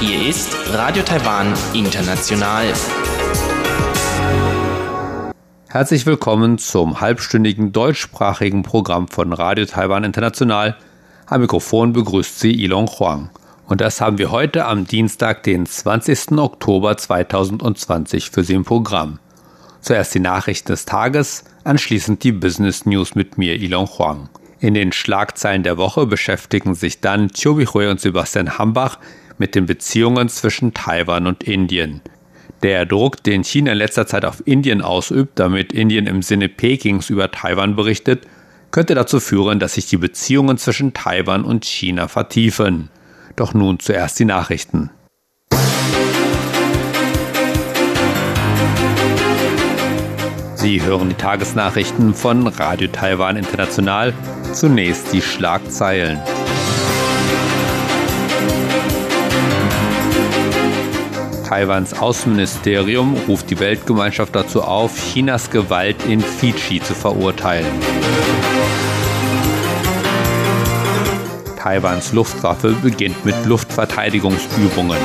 Hier ist Radio Taiwan International. Herzlich willkommen zum halbstündigen deutschsprachigen Programm von Radio Taiwan International. Am Mikrofon begrüßt Sie Ilon Huang. Und das haben wir heute am Dienstag, den 20. Oktober 2020 für Sie im Programm. Zuerst die Nachrichten des Tages, anschließend die Business News mit mir, Ilon Huang. In den Schlagzeilen der Woche beschäftigen sich dann Chobi Hui und Sebastian Hambach mit den Beziehungen zwischen Taiwan und Indien. Der Druck, den China in letzter Zeit auf Indien ausübt, damit Indien im Sinne Pekings über Taiwan berichtet, könnte dazu führen, dass sich die Beziehungen zwischen Taiwan und China vertiefen. Doch nun zuerst die Nachrichten. Sie hören die Tagesnachrichten von Radio Taiwan International. Zunächst die Schlagzeilen. Taiwans Außenministerium ruft die Weltgemeinschaft dazu auf, Chinas Gewalt in Fidschi zu verurteilen. Taiwans Luftwaffe beginnt mit Luftverteidigungsübungen.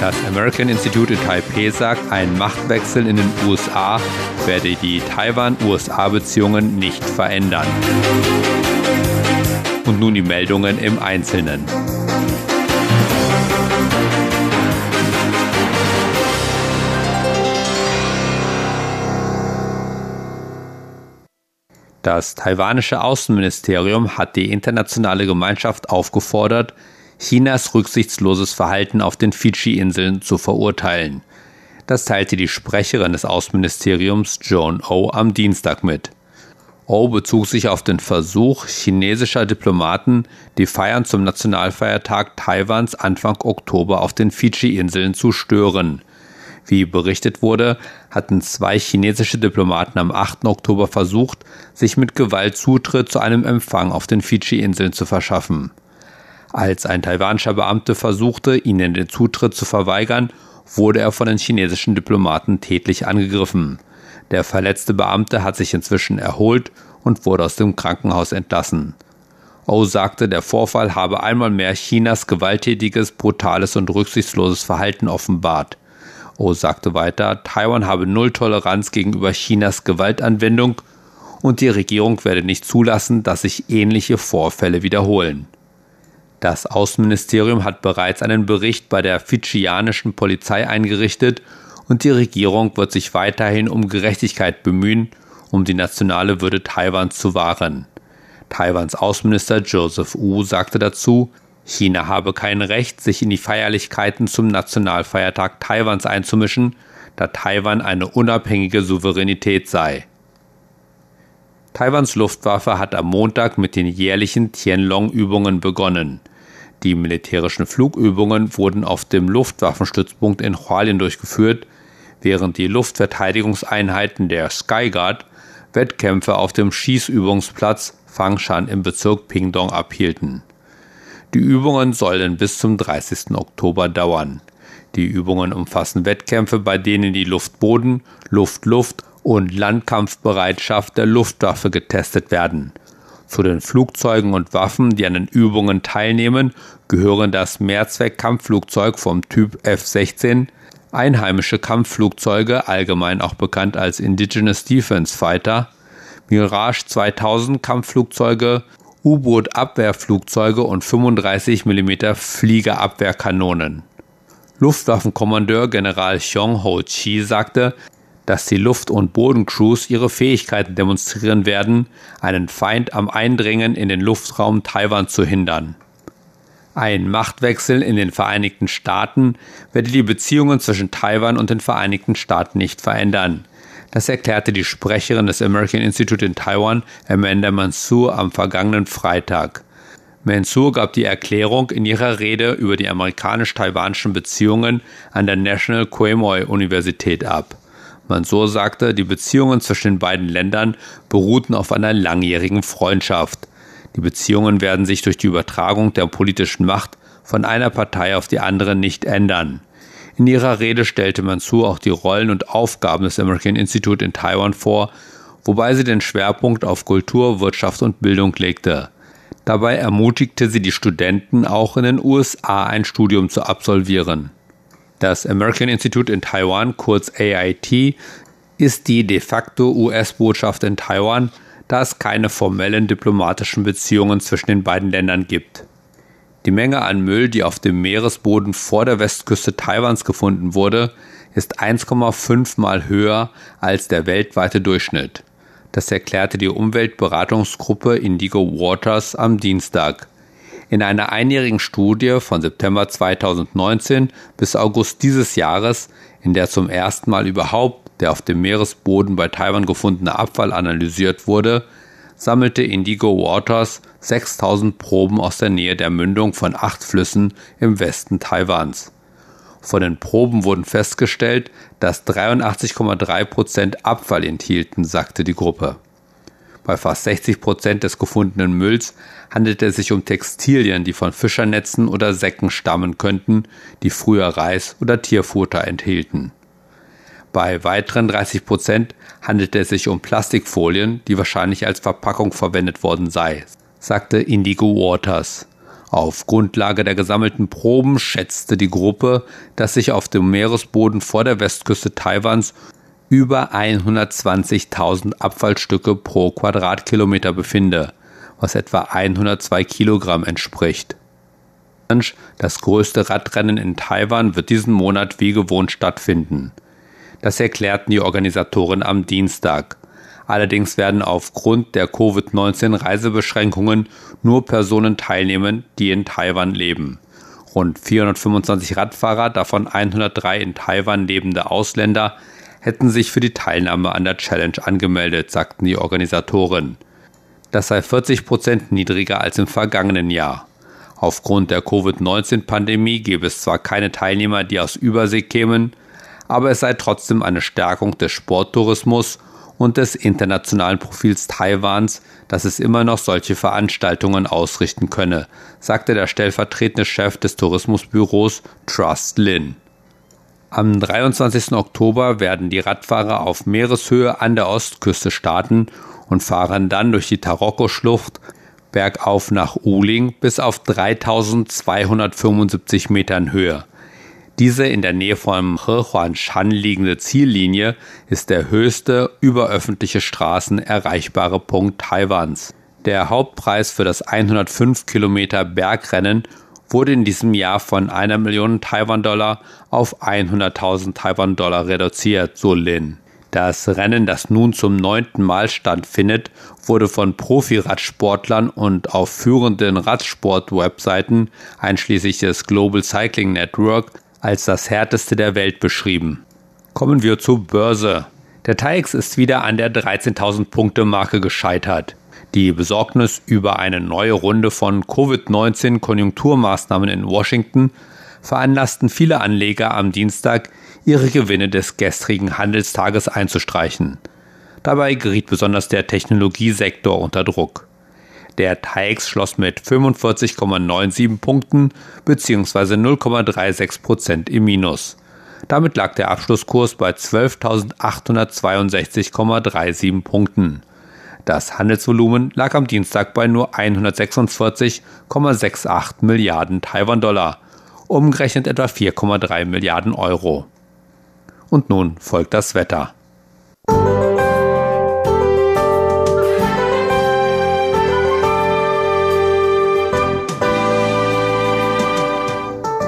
Das American Institute in Taipei sagt, ein Machtwechsel in den USA werde die Taiwan-USA-Beziehungen nicht verändern. Und nun die Meldungen im Einzelnen. Das taiwanische Außenministerium hat die internationale Gemeinschaft aufgefordert, Chinas rücksichtsloses Verhalten auf den Fidschi-Inseln zu verurteilen. Das teilte die Sprecherin des Außenministeriums Joan O am Dienstag mit. O bezog sich auf den Versuch chinesischer Diplomaten, die Feiern zum Nationalfeiertag Taiwans Anfang Oktober auf den Fidschi-Inseln zu stören. Wie berichtet wurde, hatten zwei chinesische Diplomaten am 8. Oktober versucht, sich mit Gewalt Zutritt zu einem Empfang auf den Fidschi-Inseln zu verschaffen. Als ein taiwanischer Beamte versuchte, ihnen den Zutritt zu verweigern, wurde er von den chinesischen Diplomaten tätlich angegriffen. Der verletzte Beamte hat sich inzwischen erholt und wurde aus dem Krankenhaus entlassen. O sagte, der Vorfall habe einmal mehr Chinas gewalttätiges, brutales und rücksichtsloses Verhalten offenbart. O sagte weiter, Taiwan habe null Toleranz gegenüber Chinas Gewaltanwendung und die Regierung werde nicht zulassen, dass sich ähnliche Vorfälle wiederholen. Das Außenministerium hat bereits einen Bericht bei der fidschianischen Polizei eingerichtet und die Regierung wird sich weiterhin um Gerechtigkeit bemühen, um die nationale Würde Taiwans zu wahren. Taiwans Außenminister Joseph Wu sagte dazu, China habe kein Recht, sich in die Feierlichkeiten zum Nationalfeiertag Taiwans einzumischen, da Taiwan eine unabhängige Souveränität sei. Taiwans Luftwaffe hat am Montag mit den jährlichen Tianlong-Übungen begonnen. Die militärischen Flugübungen wurden auf dem Luftwaffenstützpunkt in Hualien durchgeführt, während die Luftverteidigungseinheiten der Skyguard Wettkämpfe auf dem Schießübungsplatz Fangshan im Bezirk Pingdong abhielten. Die Übungen sollen bis zum 30. Oktober dauern. Die Übungen umfassen Wettkämpfe, bei denen die Luft-Boden, Luft-Luft und Landkampfbereitschaft der Luftwaffe getestet werden. Zu den Flugzeugen und Waffen, die an den Übungen teilnehmen, gehören das Mehrzweck-Kampfflugzeug vom Typ F-16, einheimische Kampfflugzeuge, allgemein auch bekannt als Indigenous Defense Fighter, Mirage 2000 Kampfflugzeuge, U-Boot-Abwehrflugzeuge und 35 mm Fliegerabwehrkanonen. Luftwaffenkommandeur General Xiong Ho Chi sagte, dass die Luft- und Bodencrews ihre Fähigkeiten demonstrieren werden, einen Feind am Eindringen in den Luftraum Taiwan zu hindern. Ein Machtwechsel in den Vereinigten Staaten werde die Beziehungen zwischen Taiwan und den Vereinigten Staaten nicht verändern. Das erklärte die Sprecherin des American Institute in Taiwan, Amanda Mansour, am vergangenen Freitag. Mansour gab die Erklärung in ihrer Rede über die amerikanisch-taiwanischen Beziehungen an der National Quemoy Universität ab. Mansour sagte, die Beziehungen zwischen den beiden Ländern beruhten auf einer langjährigen Freundschaft. Die Beziehungen werden sich durch die Übertragung der politischen Macht von einer Partei auf die andere nicht ändern. In ihrer Rede stellte Mansour auch die Rollen und Aufgaben des American Institute in Taiwan vor, wobei sie den Schwerpunkt auf Kultur, Wirtschaft und Bildung legte. Dabei ermutigte sie die Studenten, auch in den USA ein Studium zu absolvieren. Das American Institute in Taiwan, kurz AIT, ist die de facto US-Botschaft in Taiwan, da es keine formellen diplomatischen Beziehungen zwischen den beiden Ländern gibt. Die Menge an Müll, die auf dem Meeresboden vor der Westküste Taiwans gefunden wurde, ist 1,5 mal höher als der weltweite Durchschnitt. Das erklärte die Umweltberatungsgruppe Indigo Waters am Dienstag. In einer einjährigen Studie von September 2019 bis August dieses Jahres, in der zum ersten Mal überhaupt der auf dem Meeresboden bei Taiwan gefundene Abfall analysiert wurde, sammelte Indigo Waters 6000 Proben aus der Nähe der Mündung von acht Flüssen im Westen Taiwans. Von den Proben wurden festgestellt, dass 83,3 Prozent Abfall enthielten, sagte die Gruppe. Bei fast 60 Prozent des gefundenen Mülls handelte es sich um Textilien, die von Fischernetzen oder Säcken stammen könnten, die früher Reis oder Tierfutter enthielten. Bei weiteren 30 Prozent handelte es sich um Plastikfolien, die wahrscheinlich als Verpackung verwendet worden sei, sagte Indigo Waters. Auf Grundlage der gesammelten Proben schätzte die Gruppe, dass sich auf dem Meeresboden vor der Westküste Taiwans über 120.000 Abfallstücke pro Quadratkilometer befinde, was etwa 102 Kilogramm entspricht. Das größte Radrennen in Taiwan wird diesen Monat wie gewohnt stattfinden. Das erklärten die Organisatoren am Dienstag. Allerdings werden aufgrund der Covid-19-Reisebeschränkungen nur Personen teilnehmen, die in Taiwan leben. Rund 425 Radfahrer, davon 103 in Taiwan lebende Ausländer, hätten sich für die Teilnahme an der Challenge angemeldet, sagten die Organisatoren. Das sei 40 Prozent niedriger als im vergangenen Jahr. Aufgrund der Covid-19-Pandemie gäbe es zwar keine Teilnehmer, die aus Übersee kämen, aber es sei trotzdem eine Stärkung des Sporttourismus und des internationalen Profils Taiwans, dass es immer noch solche Veranstaltungen ausrichten könne, sagte der stellvertretende Chef des Tourismusbüros Trust Lin. Am 23. Oktober werden die Radfahrer auf Meereshöhe an der Ostküste starten und fahren dann durch die Taroko-Schlucht bergauf nach Uling bis auf 3275 Metern Höhe. Diese in der Nähe von Hehuanshan liegende Ziellinie ist der höchste über öffentliche Straßen erreichbare Punkt Taiwans. Der Hauptpreis für das 105 Kilometer Bergrennen wurde in diesem Jahr von einer Million Taiwan-Dollar auf 100.000 Taiwan-Dollar reduziert, so Lin. Das Rennen, das nun zum neunten Mal stattfindet, wurde von Profi-Radsportlern und auf führenden Radsport-Webseiten einschließlich des Global Cycling Network als das härteste der Welt beschrieben. Kommen wir zur Börse. Der TAIX ist wieder an der 13.000 Punkte Marke gescheitert. Die Besorgnis über eine neue Runde von Covid-19 Konjunkturmaßnahmen in Washington veranlassten viele Anleger am Dienstag, ihre Gewinne des gestrigen Handelstages einzustreichen. Dabei geriet besonders der Technologiesektor unter Druck. Der TAIX schloss mit 45,97 Punkten bzw. 0,36 Prozent im Minus. Damit lag der Abschlusskurs bei 12.862,37 Punkten. Das Handelsvolumen lag am Dienstag bei nur 146,68 Milliarden Taiwan-Dollar, umgerechnet etwa 4,3 Milliarden Euro. Und nun folgt das Wetter.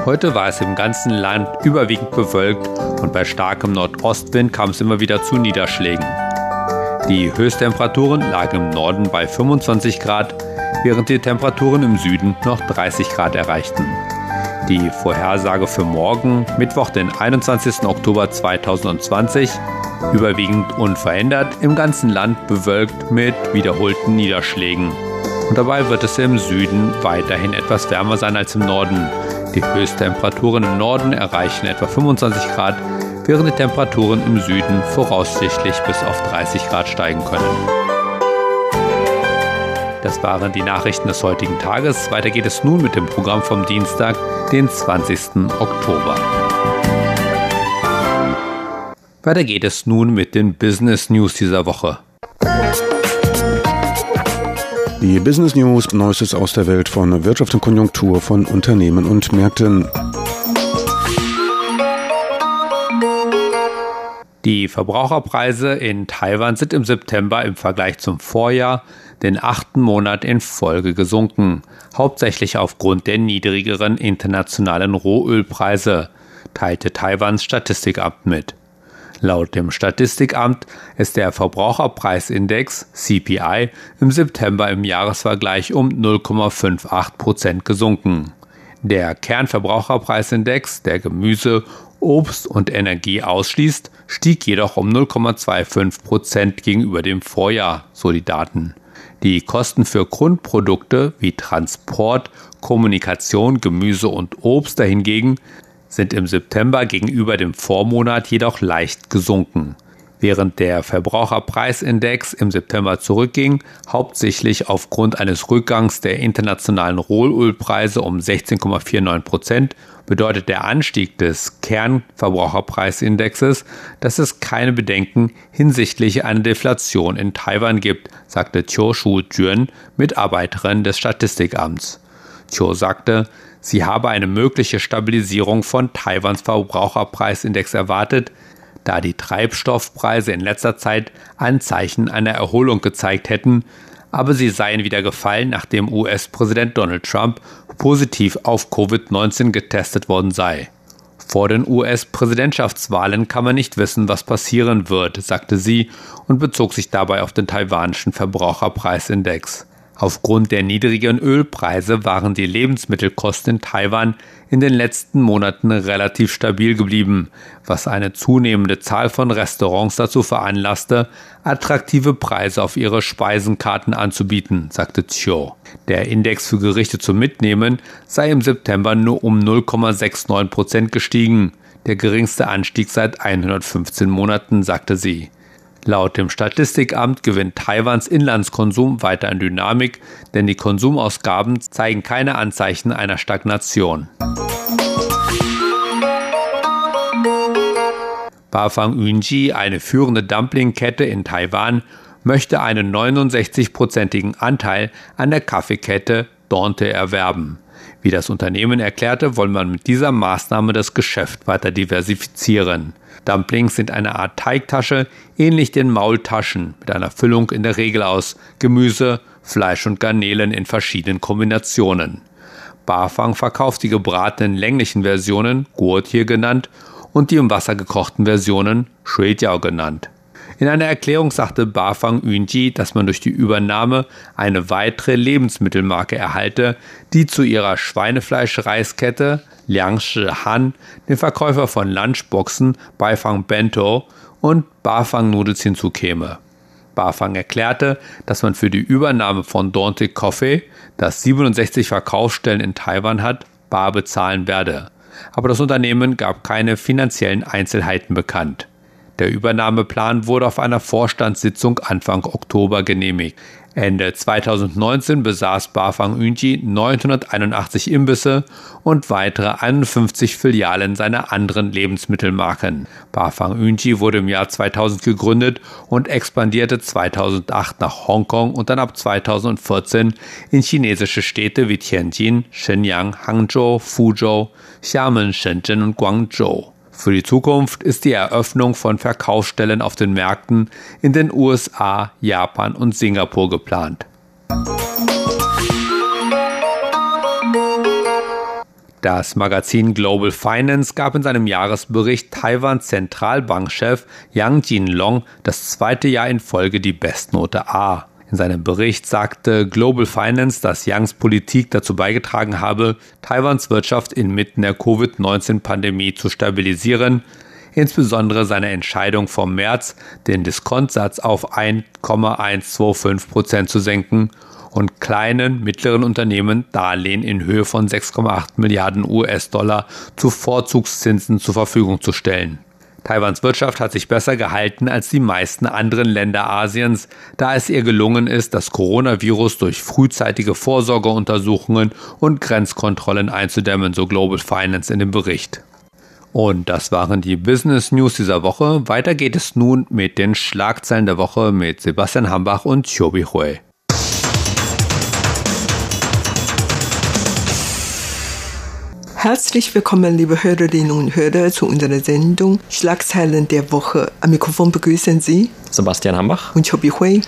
Heute war es im ganzen Land überwiegend bewölkt und bei starkem Nordostwind kam es immer wieder zu Niederschlägen. Die Höchsttemperaturen lagen im Norden bei 25 Grad, während die Temperaturen im Süden noch 30 Grad erreichten. Die Vorhersage für morgen, Mittwoch, den 21. Oktober 2020, überwiegend unverändert, im ganzen Land bewölkt mit wiederholten Niederschlägen. Und dabei wird es im Süden weiterhin etwas wärmer sein als im Norden. Die Höchsttemperaturen im Norden erreichen etwa 25 Grad, während die Temperaturen im Süden voraussichtlich bis auf 30 Grad steigen können. Das waren die Nachrichten des heutigen Tages. Weiter geht es nun mit dem Programm vom Dienstag, den 20. Oktober. Weiter geht es nun mit den Business News dieser Woche. Die Business News, Neuestes aus der Welt von Wirtschaft und Konjunktur von Unternehmen und Märkten. Die Verbraucherpreise in Taiwan sind im September im Vergleich zum Vorjahr den achten Monat in Folge gesunken, hauptsächlich aufgrund der niedrigeren internationalen Rohölpreise, teilte Taiwans Statistikamt mit. Laut dem Statistikamt ist der Verbraucherpreisindex CPI im September im Jahresvergleich um 0,58 Prozent gesunken. Der Kernverbraucherpreisindex, der Gemüse, Obst und Energie ausschließt, stieg jedoch um 0,25 Prozent gegenüber dem Vorjahr, so die Daten. Die Kosten für Grundprodukte wie Transport, Kommunikation, Gemüse und Obst dahingegen sind im September gegenüber dem Vormonat jedoch leicht gesunken. Während der Verbraucherpreisindex im September zurückging, hauptsächlich aufgrund eines Rückgangs der internationalen Rohölpreise um 16,49 Prozent, bedeutet der Anstieg des Kernverbraucherpreisindexes, dass es keine Bedenken hinsichtlich einer Deflation in Taiwan gibt, sagte Chiu Shu Jun, Mitarbeiterin des Statistikamts. Chiu sagte, sie habe eine mögliche Stabilisierung von Taiwans Verbraucherpreisindex erwartet, da die Treibstoffpreise in letzter Zeit Anzeichen einer Erholung gezeigt hätten, aber sie seien wieder gefallen, nachdem US-Präsident Donald Trump positiv auf Covid-19 getestet worden sei. Vor den US-Präsidentschaftswahlen kann man nicht wissen, was passieren wird, sagte sie und bezog sich dabei auf den taiwanischen Verbraucherpreisindex. Aufgrund der niedrigen Ölpreise waren die Lebensmittelkosten in Taiwan in den letzten Monaten relativ stabil geblieben, was eine zunehmende Zahl von Restaurants dazu veranlasste, attraktive Preise auf ihre Speisenkarten anzubieten, sagte Chiu. Der Index für Gerichte zum Mitnehmen sei im September nur um 0,69 Prozent gestiegen, der geringste Anstieg seit 115 Monaten, sagte sie. Laut dem Statistikamt gewinnt Taiwans Inlandskonsum weiter an Dynamik, denn die Konsumausgaben zeigen keine Anzeichen einer Stagnation. Bafang Yunji, eine führende Dumplingkette in Taiwan, möchte einen 69-prozentigen Anteil an der Kaffeekette Dante erwerben. Wie das Unternehmen erklärte, wolle man mit dieser Maßnahme das Geschäft weiter diversifizieren. Dumplings sind eine Art Teigtasche, ähnlich den Maultaschen, mit einer Füllung in der Regel aus Gemüse, Fleisch und Garnelen in verschiedenen Kombinationen. Bafang verkauft die gebratenen länglichen Versionen, Guotie genannt, und die im Wasser gekochten Versionen, Shuijiao genannt. In einer Erklärung sagte Bafang Yunji, dass man durch die Übernahme eine weitere Lebensmittelmarke erhalte, die zu ihrer Schweinefleisch-Reiskette Liang Shi Han, den Verkäufer von Lunchboxen Beifang Bento und Bafang Noodles hinzukäme. Bafang erklärte, dass man für die Übernahme von Dante Coffee, das 67 Verkaufsstellen in Taiwan hat, bar bezahlen werde. Aber das Unternehmen gab keine finanziellen Einzelheiten bekannt. Der Übernahmeplan wurde auf einer Vorstandssitzung Anfang Oktober genehmigt. Ende 2019 besaß Bafang Yunji 981 Imbisse und weitere 51 Filialen seiner anderen Lebensmittelmarken. Bafang Yunji wurde im Jahr 2000 gegründet und expandierte 2008 nach Hongkong und dann ab 2014 in chinesische Städte wie Tianjin, Shenyang, Hangzhou, Fuzhou, Xiamen, Shenzhen und Guangzhou. Für die Zukunft ist die Eröffnung von Verkaufsstellen auf den Märkten in den USA, Japan und Singapur geplant. Das Magazin Global Finance gab in seinem Jahresbericht Taiwans Zentralbankchef Yang Jinlong das zweite Jahr in Folge die Bestnote A. In seinem Bericht sagte Global Finance, dass Yangs Politik dazu beigetragen habe, Taiwans Wirtschaft inmitten der Covid-19-Pandemie zu stabilisieren, insbesondere seine Entscheidung vom März, den Diskontsatz auf 1,125 Prozent zu senken und kleinen, mittleren Unternehmen Darlehen in Höhe von 6,8 Milliarden US-Dollar zu Vorzugszinsen zur Verfügung zu stellen. Taiwans Wirtschaft hat sich besser gehalten als die meisten anderen Länder Asiens, da es ihr gelungen ist, das Coronavirus durch frühzeitige Vorsorgeuntersuchungen und Grenzkontrollen einzudämmen, so Global Finance in dem Bericht. Und das waren die Business News dieser Woche. Weiter geht es nun mit den Schlagzeilen der Woche mit Sebastian Hambach und Chobi Hui. Herzlich willkommen, liebe Hörerinnen und Hörer, zu unserer Sendung Schlagzeilen der Woche. Am Mikrofon begrüßen Sie Sebastian Hambach und Chobi Hui.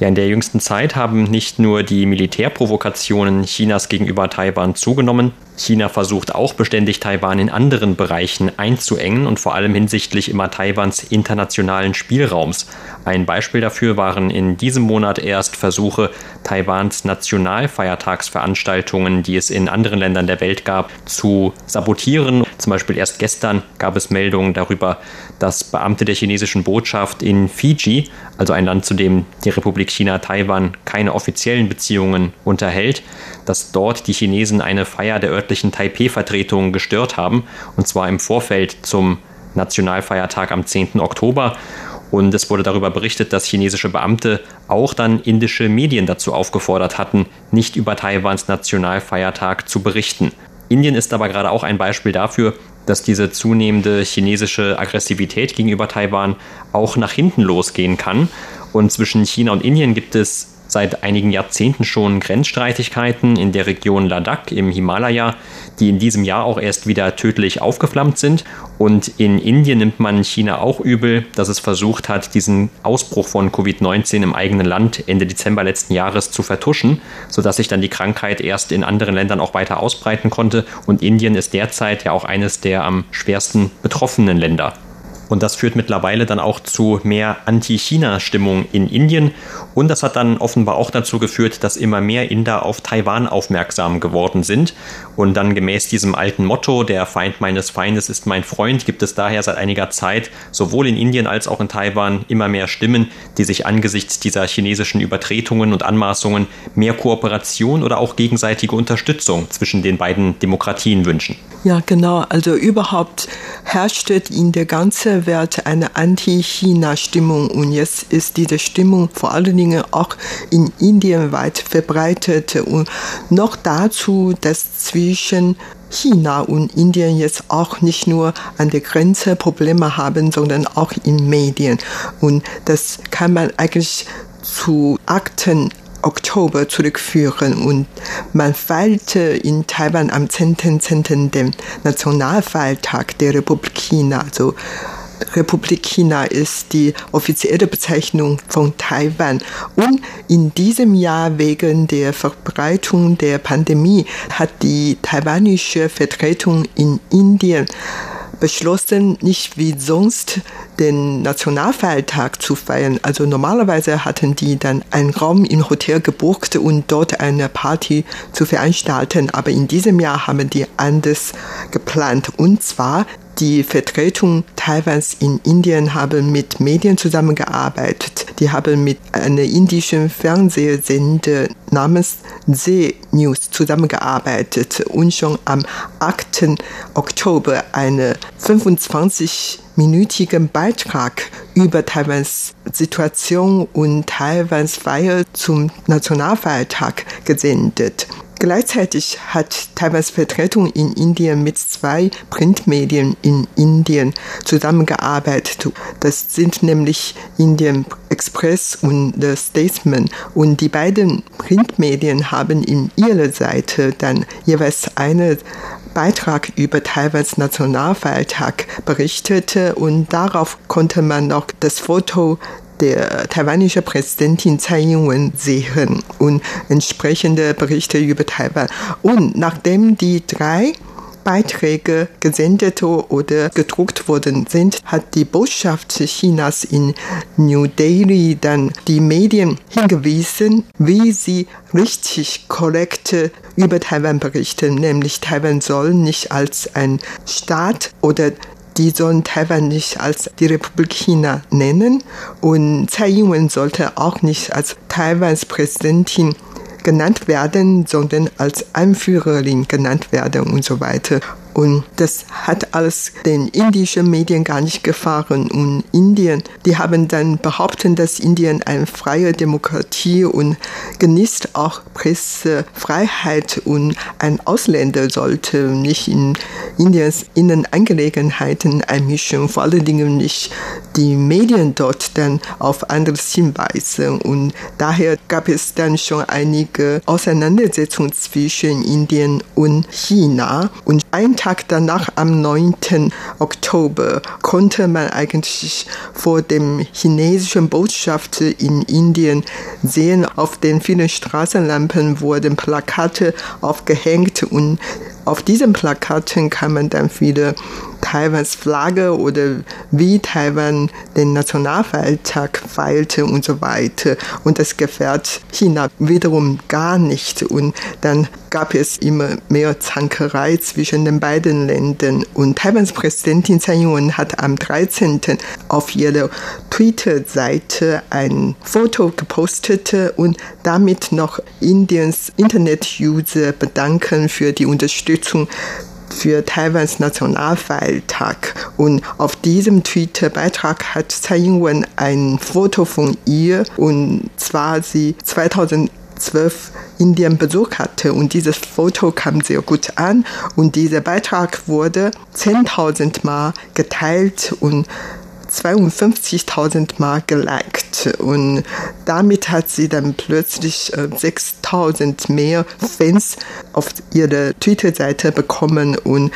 Ja, in der jüngsten Zeit haben nicht nur die Militärprovokationen Chinas gegenüber Taiwan zugenommen, China versucht auch beständig Taiwan in anderen Bereichen einzuengen und vor allem hinsichtlich immer Taiwans internationalen Spielraums. Ein Beispiel dafür waren in diesem Monat erst Versuche, Taiwans Nationalfeiertagsveranstaltungen, die es in anderen Ländern der Welt gab, zu sabotieren. Zum Beispiel erst gestern gab es Meldungen darüber, dass Beamte der chinesischen Botschaft in Fiji, also ein Land, zu dem die Republik China Taiwan keine offiziellen Beziehungen unterhält, dass dort die Chinesen eine Feier der örtlichen Taipei-Vertretung gestört haben, und zwar im Vorfeld zum Nationalfeiertag am 10. Oktober. Und es wurde darüber berichtet, dass chinesische Beamte auch dann indische Medien dazu aufgefordert hatten, nicht über Taiwans Nationalfeiertag zu berichten. Indien ist aber gerade auch ein Beispiel dafür, dass diese zunehmende chinesische Aggressivität gegenüber Taiwan auch nach hinten losgehen kann. Und zwischen China und Indien gibt es seit einigen Jahrzehnten schon Grenzstreitigkeiten in der Region Ladakh im Himalaya, die in diesem Jahr auch erst wieder tödlich aufgeflammt sind. Und in Indien nimmt man China auch übel, dass es versucht hat, diesen Ausbruch von Covid-19 im eigenen Land Ende Dezember letzten Jahres zu vertuschen, sodass sich dann die Krankheit erst in anderen Ländern auch weiter ausbreiten konnte. Und Indien ist derzeit ja auch eines der am schwersten betroffenen Länder. Und das führt mittlerweile dann auch zu mehr Anti-China-Stimmung in Indien. Und das hat dann offenbar auch dazu geführt, dass immer mehr Inder auf Taiwan aufmerksam geworden sind. Und dann gemäß diesem alten Motto, der Feind meines Feindes ist mein Freund, gibt es daher seit einiger Zeit sowohl in Indien als auch in Taiwan immer mehr Stimmen, die sich angesichts dieser chinesischen Übertretungen und Anmaßungen mehr Kooperation oder auch gegenseitige Unterstützung zwischen den beiden Demokratien wünschen. Ja, genau. Also überhaupt herrscht in der ganzen Welt eine Anti-China-Stimmung und jetzt ist diese Stimmung vor allen Dingen auch in Indien weit verbreitet und noch dazu, dass zwischen China und Indien jetzt auch nicht nur an der Grenze Probleme haben, sondern auch in Medien. Und das kann man eigentlich zu Akten Oktober zurückführen und man feierte in Taiwan am 10.10. .10. den Nationalfeiertag der Republik China. Also Republik China ist die offizielle Bezeichnung von Taiwan. Und in diesem Jahr wegen der Verbreitung der Pandemie hat die taiwanische Vertretung in Indien beschlossen, nicht wie sonst den Nationalfeiertag zu feiern. Also normalerweise hatten die dann einen Raum im Hotel gebucht und dort eine Party zu veranstalten. Aber in diesem Jahr haben die anders geplant. Und zwar die Vertretung Taiwans in Indien haben mit Medien zusammengearbeitet. Die haben mit einer indischen Fernsehsender namens Z News zusammengearbeitet und schon am 8. Oktober einen 25-minütigen Beitrag über Taiwans Situation und Taiwans Feier zum Nationalfeiertag gesendet. Gleichzeitig hat Taiwans Vertretung in Indien mit zwei Printmedien in Indien zusammengearbeitet. Das sind nämlich Indian Express und The Statesman. Und die beiden Printmedien haben in ihrer Seite dann jeweils einen Beitrag über Taiwans Nationalfeiertag berichtete und darauf konnte man noch das Foto der taiwanische Präsidentin Tsai Ing-wen sehen und entsprechende Berichte über Taiwan. Und nachdem die drei Beiträge gesendet oder gedruckt worden sind, hat die Botschaft Chinas in New Delhi dann die Medien hingewiesen, wie sie richtig korrekt über Taiwan berichten, nämlich Taiwan soll nicht als ein Staat oder die sollen Taiwan nicht als die Republik China nennen und Tsai Ing-wen sollte auch nicht als Taiwans Präsidentin genannt werden, sondern als Anführerin genannt werden und so weiter. Und das hat alles den indischen Medien gar nicht gefallen. Und Indien, die haben dann behauptet, dass Indien eine freie Demokratie und genießt auch Pressefreiheit und ein Ausländer sollte nicht in Indiens Innenangelegenheiten einmischen, vor allen Dingen nicht die Medien dort dann auf anderes hinweisen. Und daher gab es dann schon einige Auseinandersetzungen zwischen Indien und China. Und ein Tag Tag danach, am 9. Oktober, konnte man eigentlich vor dem chinesischen Botschaft in Indien sehen, auf den vielen Straßenlampen wurden Plakate aufgehängt und auf diesen Plakaten kann man dann viele Taiwans Flagge oder wie Taiwan den Nationalfeiertag feierte und so weiter. Und das gefällt China wiederum gar nicht. Und dann gab es immer mehr Zankerei zwischen den beiden Ländern. Und Taiwans Präsidentin Tsai Ing-wen hat am 13. auf ihrer Twitter-Seite ein Foto gepostet und damit noch Indiens Internet-User bedanken für die Unterstützung für Taiwans Nationalfeiertag. Und auf diesem Twitter-Beitrag hat Tsai Ing-wen ein Foto von ihr und zwar sie 2012 Indien Besuch hatte. Und dieses Foto kam sehr gut an. Und dieser Beitrag wurde 10.000 Mal geteilt. Und 52.000 Mal geliked und damit hat sie dann plötzlich äh, 6.000 mehr Fans auf ihrer Twitter-Seite bekommen und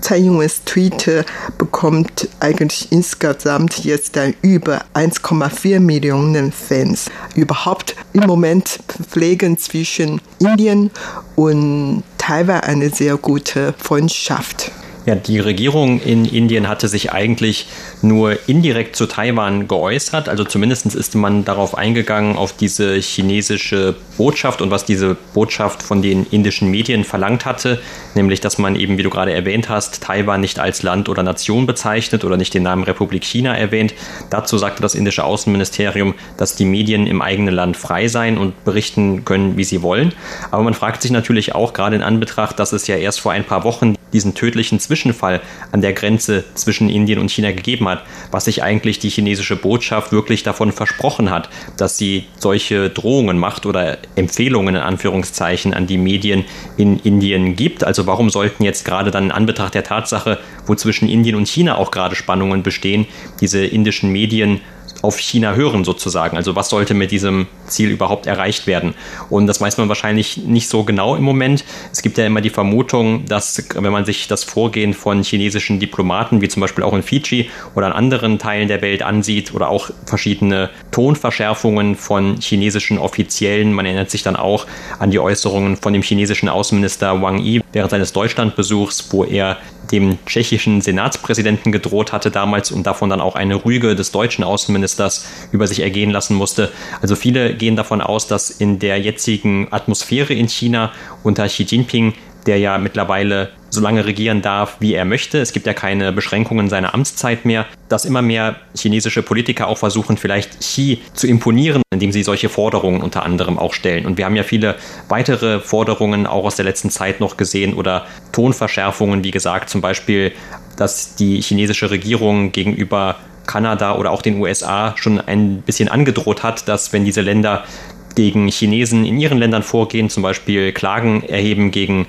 Tsai Ing-wens Twitter bekommt eigentlich insgesamt jetzt dann über 1,4 Millionen Fans. Überhaupt im Moment pflegen zwischen Indien und Taiwan eine sehr gute Freundschaft. Ja, die Regierung in Indien hatte sich eigentlich nur indirekt zu Taiwan geäußert. Also zumindest ist man darauf eingegangen, auf diese chinesische Botschaft und was diese Botschaft von den indischen Medien verlangt hatte, nämlich dass man eben, wie du gerade erwähnt hast, Taiwan nicht als Land oder Nation bezeichnet oder nicht den Namen Republik China erwähnt. Dazu sagte das indische Außenministerium, dass die Medien im eigenen Land frei sein und berichten können, wie sie wollen. Aber man fragt sich natürlich auch gerade in Anbetracht, dass es ja erst vor ein paar Wochen diesen tödlichen Zwischenfall an der Grenze zwischen Indien und China gegeben hat, was sich eigentlich die chinesische Botschaft wirklich davon versprochen hat, dass sie solche Drohungen macht oder Empfehlungen in Anführungszeichen an die Medien in Indien gibt. Also warum sollten jetzt gerade dann in Anbetracht der Tatsache, wo zwischen Indien und China auch gerade Spannungen bestehen, diese indischen Medien auf China hören sozusagen. Also was sollte mit diesem Ziel überhaupt erreicht werden? Und das weiß man wahrscheinlich nicht so genau im Moment. Es gibt ja immer die Vermutung, dass wenn man sich das Vorgehen von chinesischen Diplomaten, wie zum Beispiel auch in Fiji oder in anderen Teilen der Welt ansieht oder auch verschiedene Tonverschärfungen von chinesischen Offiziellen, man erinnert sich dann auch an die Äußerungen von dem chinesischen Außenminister Wang Yi während seines Deutschlandbesuchs, wo er dem tschechischen Senatspräsidenten gedroht hatte damals und davon dann auch eine Rüge des deutschen Außenministers über sich ergehen lassen musste. Also viele gehen davon aus, dass in der jetzigen Atmosphäre in China unter Xi Jinping der ja mittlerweile so lange regieren darf, wie er möchte. Es gibt ja keine Beschränkungen seiner Amtszeit mehr, dass immer mehr chinesische Politiker auch versuchen, vielleicht Xi zu imponieren, indem sie solche Forderungen unter anderem auch stellen. Und wir haben ja viele weitere Forderungen auch aus der letzten Zeit noch gesehen oder Tonverschärfungen, wie gesagt, zum Beispiel, dass die chinesische Regierung gegenüber Kanada oder auch den USA schon ein bisschen angedroht hat, dass wenn diese Länder gegen Chinesen in ihren Ländern vorgehen, zum Beispiel Klagen erheben gegen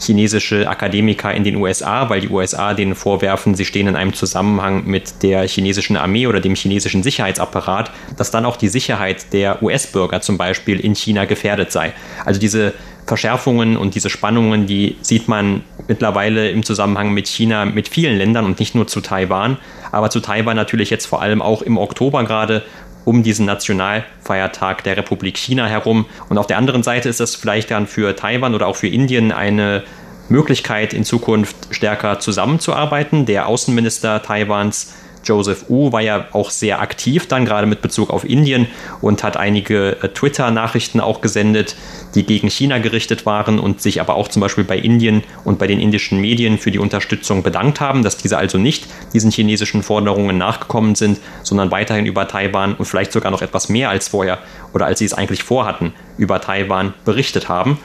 chinesische Akademiker in den USA, weil die USA denen vorwerfen, sie stehen in einem Zusammenhang mit der chinesischen Armee oder dem chinesischen Sicherheitsapparat, dass dann auch die Sicherheit der US-Bürger zum Beispiel in China gefährdet sei. Also diese Verschärfungen und diese Spannungen, die sieht man mittlerweile im Zusammenhang mit China mit vielen Ländern und nicht nur zu Taiwan, aber zu Taiwan natürlich jetzt vor allem auch im Oktober gerade, um diesen Nationalfeiertag der Republik China herum. Und auf der anderen Seite ist das vielleicht dann für Taiwan oder auch für Indien eine Möglichkeit, in Zukunft stärker zusammenzuarbeiten. Der Außenminister Taiwans Joseph Wu war ja auch sehr aktiv dann, gerade mit Bezug auf Indien und hat einige äh, Twitter-Nachrichten auch gesendet, die gegen China gerichtet waren und sich aber auch zum Beispiel bei Indien und bei den indischen Medien für die Unterstützung bedankt haben, dass diese also nicht diesen chinesischen Forderungen nachgekommen sind, sondern weiterhin über Taiwan und vielleicht sogar noch etwas mehr als vorher oder als sie es eigentlich vorhatten, über Taiwan berichtet haben.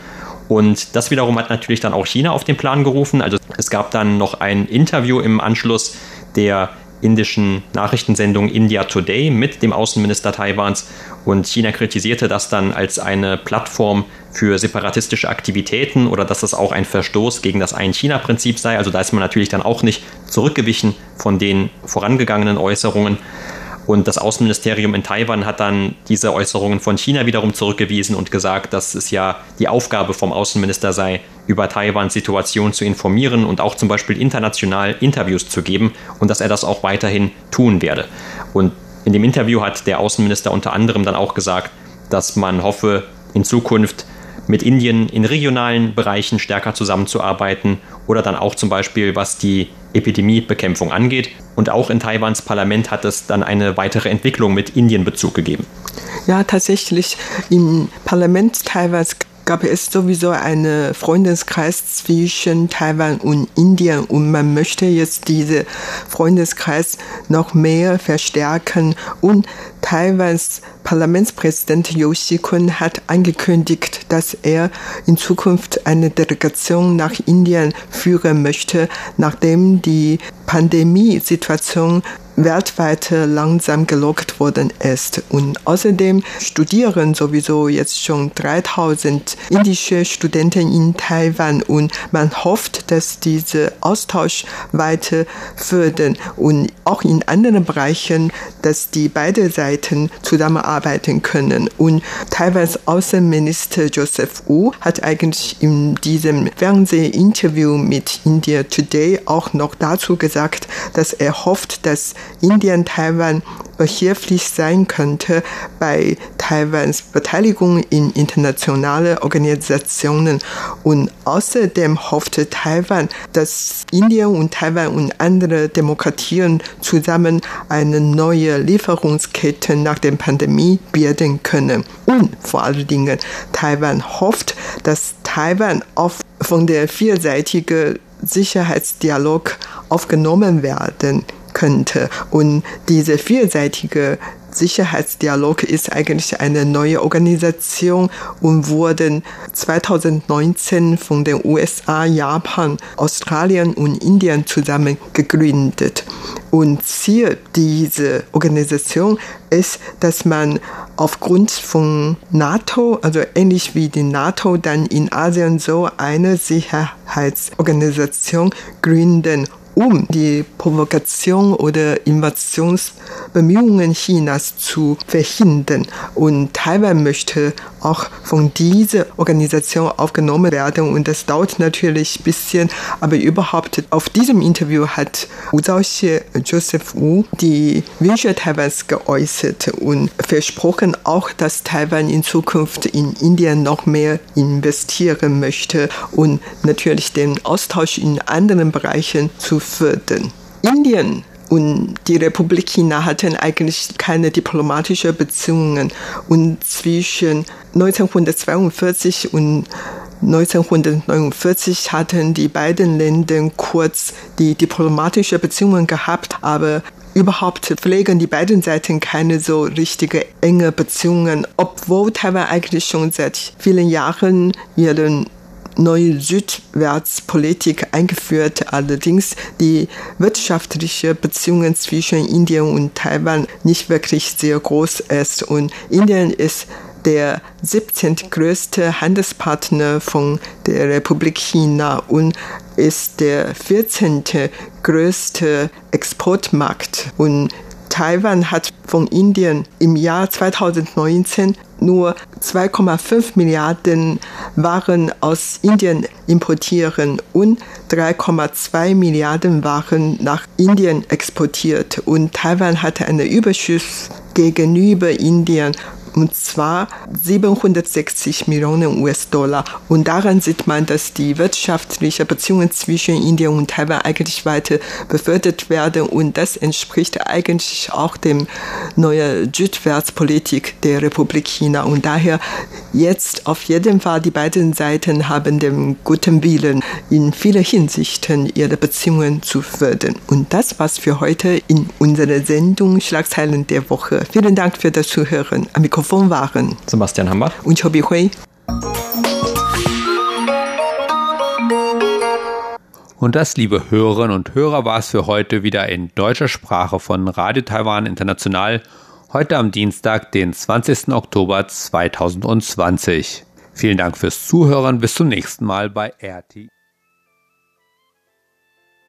Und das wiederum hat natürlich dann auch China auf den Plan gerufen. Also es gab dann noch ein Interview im Anschluss der indischen Nachrichtensendung India Today mit dem Außenminister Taiwans und China kritisierte das dann als eine Plattform für separatistische Aktivitäten oder dass das auch ein Verstoß gegen das Ein-China-Prinzip sei. Also da ist man natürlich dann auch nicht zurückgewichen von den vorangegangenen Äußerungen. Und das Außenministerium in Taiwan hat dann diese Äußerungen von China wiederum zurückgewiesen und gesagt, dass es ja die Aufgabe vom Außenminister sei, über Taiwans Situation zu informieren und auch zum Beispiel international Interviews zu geben und dass er das auch weiterhin tun werde. Und in dem Interview hat der Außenminister unter anderem dann auch gesagt, dass man hoffe, in Zukunft mit Indien in regionalen Bereichen stärker zusammenzuarbeiten oder dann auch zum Beispiel was die Epidemiebekämpfung angeht. Und auch in Taiwans Parlament hat es dann eine weitere Entwicklung mit Indien Bezug gegeben. Ja, tatsächlich. Im Parlament Taiwans gab es sowieso einen Freundeskreis zwischen Taiwan und Indien und man möchte jetzt diese Freundeskreis noch mehr verstärken. Und Taiwans Parlamentspräsident Liu Xikun hat angekündigt, dass er in Zukunft eine Delegation nach Indien führen möchte, nachdem die Pandemiesituation weltweit langsam gelockt worden ist. Und außerdem studieren sowieso jetzt schon 3000 indische Studenten in Taiwan und man hofft, dass diese Austausch weiter fördern und auch in anderen Bereichen, dass die beiden Seiten zusammenarbeiten können. Und Taiwans Außenminister Joseph Wu hat eigentlich in diesem Fernsehinterview mit India Today auch noch dazu gesagt, dass er hofft, dass Indien Taiwan behilflich sein könnte bei Taiwans Beteiligung in internationale Organisationen. Und außerdem hoffte Taiwan, dass Indien und Taiwan und andere Demokratien zusammen eine neue Lieferungskette nach der Pandemie bilden können. Und vor allen Dingen, Taiwan hofft, dass Taiwan auf von der vielseitigen Sicherheitsdialog aufgenommen werden könnte. Und diese vielseitige Sicherheitsdialog ist eigentlich eine neue Organisation und wurde 2019 von den USA, Japan, Australien und Indien zusammen gegründet. Und Ziel dieser Organisation ist, dass man aufgrund von NATO, also ähnlich wie die NATO, dann in Asien so eine Sicherheitsorganisation gründen um die Provokation oder Invasionsbemühungen Chinas zu verhindern. Und Taiwan möchte auch von dieser Organisation aufgenommen werden. Und das dauert natürlich ein bisschen, aber überhaupt auf diesem Interview hat Wu Zhaoxie, Joseph Wu, die Wünsche Taiwans geäußert und versprochen auch, dass Taiwan in Zukunft in Indien noch mehr investieren möchte und natürlich den Austausch in anderen Bereichen zu fördern. Indien und die Republik China hatten eigentlich keine diplomatischen Beziehungen. Und zwischen 1942 und 1949 hatten die beiden Länder kurz die diplomatische Beziehungen gehabt, aber überhaupt pflegen die beiden Seiten keine so richtige enge Beziehungen, obwohl Taiwan eigentlich schon seit vielen Jahren ihren neue Südwärtspolitik eingeführt, allerdings die wirtschaftliche Beziehungen zwischen Indien und Taiwan nicht wirklich sehr groß ist und Indien ist der 17. größte Handelspartner von der Republik China und ist der 14. größte Exportmarkt und Taiwan hat von Indien im Jahr 2019 nur 2,5 Milliarden Waren aus Indien importieren und 3,2 Milliarden Waren nach Indien exportiert. Und Taiwan hatte einen Überschuss gegenüber Indien und zwar 760 Millionen US-Dollar. Und daran sieht man, dass die wirtschaftlichen Beziehungen zwischen Indien und Taiwan eigentlich weiter befördert werden und das entspricht eigentlich auch dem neuen Südwärtspolitik der Republik China. Und daher jetzt auf jeden Fall die beiden Seiten haben den guten Willen, in vielen Hinsichten ihre Beziehungen zu fördern. Und das war's für heute in unserer Sendung Schlagzeilen der Woche. Vielen Dank für das Zuhören. Am Mikrofon waren Sebastian Hambach und Chobi Hui. Und das, liebe Hörerinnen und Hörer, war es für heute wieder in deutscher Sprache von Radio Taiwan International. Heute am Dienstag, den 20. Oktober 2020. Vielen Dank fürs Zuhören. Bis zum nächsten Mal bei RTI.